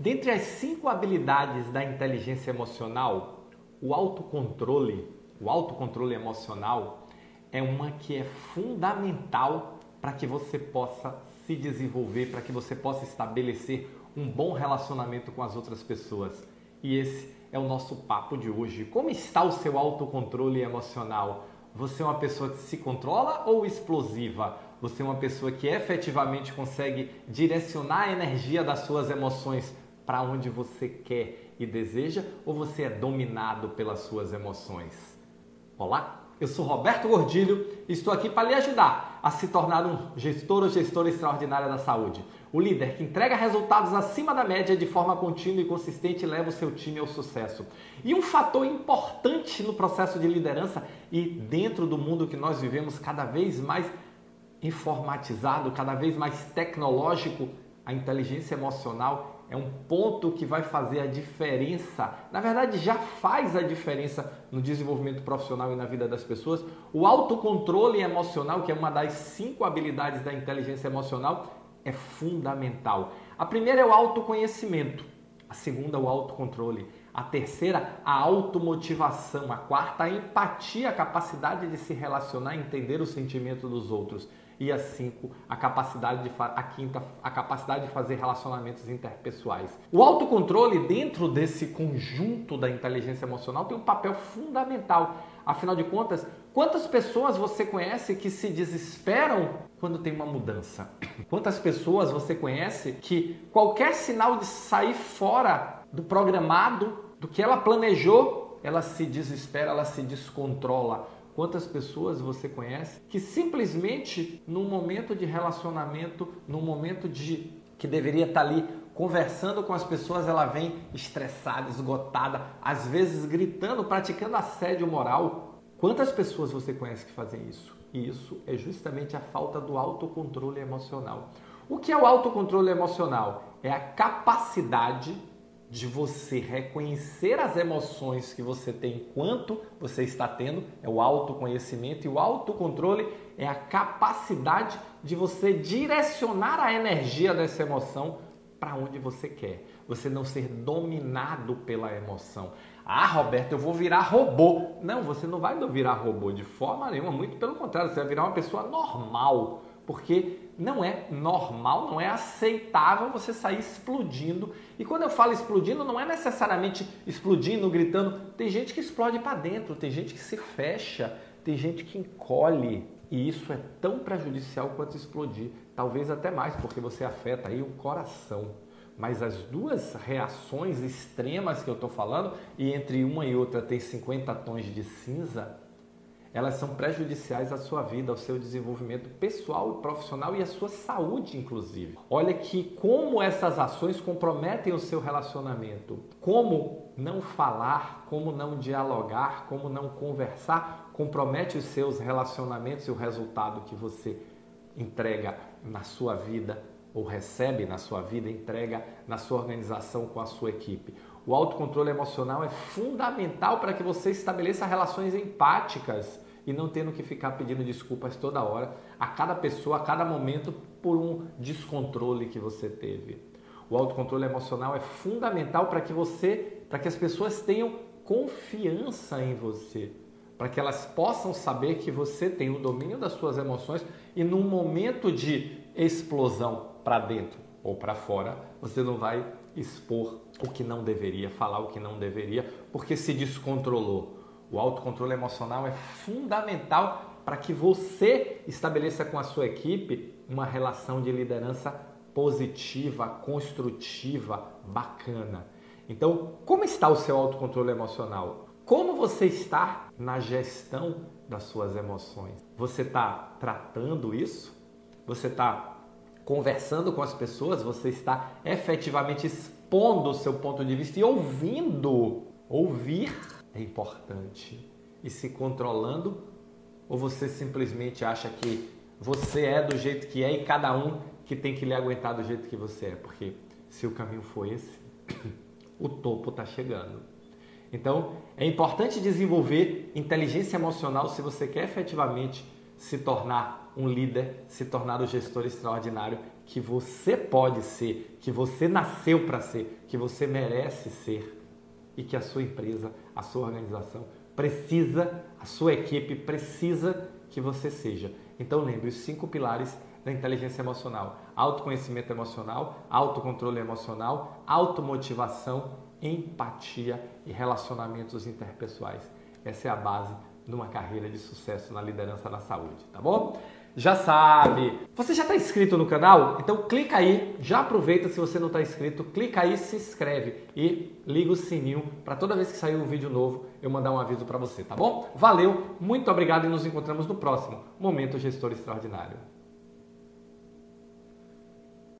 Dentre as cinco habilidades da inteligência emocional, o autocontrole, o autocontrole emocional é uma que é fundamental para que você possa se desenvolver, para que você possa estabelecer um bom relacionamento com as outras pessoas. E esse é o nosso papo de hoje. Como está o seu autocontrole emocional? Você é uma pessoa que se controla ou explosiva? Você é uma pessoa que efetivamente consegue direcionar a energia das suas emoções para onde você quer e deseja ou você é dominado pelas suas emoções? Olá, eu sou Roberto Gordilho e estou aqui para lhe ajudar a se tornar um gestor ou gestora extraordinária da saúde. O líder que entrega resultados acima da média de forma contínua e consistente leva o seu time ao sucesso. E um fator importante no processo de liderança e dentro do mundo que nós vivemos cada vez mais informatizado, cada vez mais tecnológico, a inteligência emocional é um ponto que vai fazer a diferença. Na verdade, já faz a diferença no desenvolvimento profissional e na vida das pessoas. O autocontrole emocional, que é uma das cinco habilidades da inteligência emocional, é fundamental. A primeira é o autoconhecimento, a segunda, o autocontrole. A terceira, a automotivação. A quarta, a empatia, a capacidade de se relacionar e entender o sentimento dos outros e a cinco, a capacidade de a quinta, a capacidade de fazer relacionamentos interpessoais. O autocontrole dentro desse conjunto da inteligência emocional tem um papel fundamental. Afinal de contas, quantas pessoas você conhece que se desesperam quando tem uma mudança? Quantas pessoas você conhece que qualquer sinal de sair fora do programado, do que ela planejou, ela se desespera, ela se descontrola Quantas pessoas você conhece que simplesmente num momento de relacionamento, num momento de que deveria estar ali conversando com as pessoas, ela vem estressada, esgotada, às vezes gritando, praticando assédio moral. Quantas pessoas você conhece que fazem isso? E isso é justamente a falta do autocontrole emocional. O que é o autocontrole emocional? É a capacidade de você reconhecer as emoções que você tem enquanto você está tendo, é o autoconhecimento e o autocontrole é a capacidade de você direcionar a energia dessa emoção para onde você quer. Você não ser dominado pela emoção. Ah, Roberto, eu vou virar robô. Não, você não vai virar robô de forma nenhuma, muito pelo contrário, você vai virar uma pessoa normal porque não é normal, não é aceitável você sair explodindo. E quando eu falo explodindo, não é necessariamente explodindo, gritando. Tem gente que explode para dentro, tem gente que se fecha, tem gente que encolhe. E isso é tão prejudicial quanto explodir, talvez até mais, porque você afeta aí o coração. Mas as duas reações extremas que eu estou falando, e entre uma e outra tem 50 tons de cinza, elas são prejudiciais à sua vida, ao seu desenvolvimento pessoal e profissional e à sua saúde, inclusive. Olha que como essas ações comprometem o seu relacionamento, como não falar, como não dialogar, como não conversar, compromete os seus relacionamentos e o resultado que você entrega na sua vida ou recebe na sua vida, entrega na sua organização com a sua equipe. O autocontrole emocional é fundamental para que você estabeleça relações empáticas e não tendo que ficar pedindo desculpas toda hora, a cada pessoa, a cada momento, por um descontrole que você teve. O autocontrole emocional é fundamental para que você, para que as pessoas tenham confiança em você, para que elas possam saber que você tem o domínio das suas emoções e num momento de explosão para dentro ou para fora, você não vai expor o que não deveria, falar o que não deveria, porque se descontrolou. O autocontrole emocional é fundamental para que você estabeleça com a sua equipe uma relação de liderança positiva, construtiva, bacana. Então, como está o seu autocontrole emocional? Como você está na gestão das suas emoções? Você está tratando isso? Você está conversando com as pessoas? Você está efetivamente expondo o seu ponto de vista e ouvindo? Ouvir é importante. E se controlando, ou você simplesmente acha que você é do jeito que é e cada um que tem que lhe aguentar do jeito que você é? Porque se o caminho for esse, o topo está chegando. Então, é importante desenvolver inteligência emocional se você quer efetivamente se tornar um líder, se tornar o gestor extraordinário que você pode ser, que você nasceu para ser, que você merece ser e que a sua empresa, a sua organização precisa, a sua equipe precisa que você seja. Então lembre os cinco pilares da inteligência emocional: autoconhecimento emocional, autocontrole emocional, automotivação, empatia e relacionamentos interpessoais. Essa é a base de uma carreira de sucesso na liderança na saúde, tá bom? já sabe. Você já está inscrito no canal? Então clica aí, já aproveita se você não está inscrito, clica aí, se inscreve e liga o sininho para toda vez que sair um vídeo novo eu mandar um aviso para você, tá bom? Valeu, muito obrigado e nos encontramos no próximo Momento Gestor Extraordinário.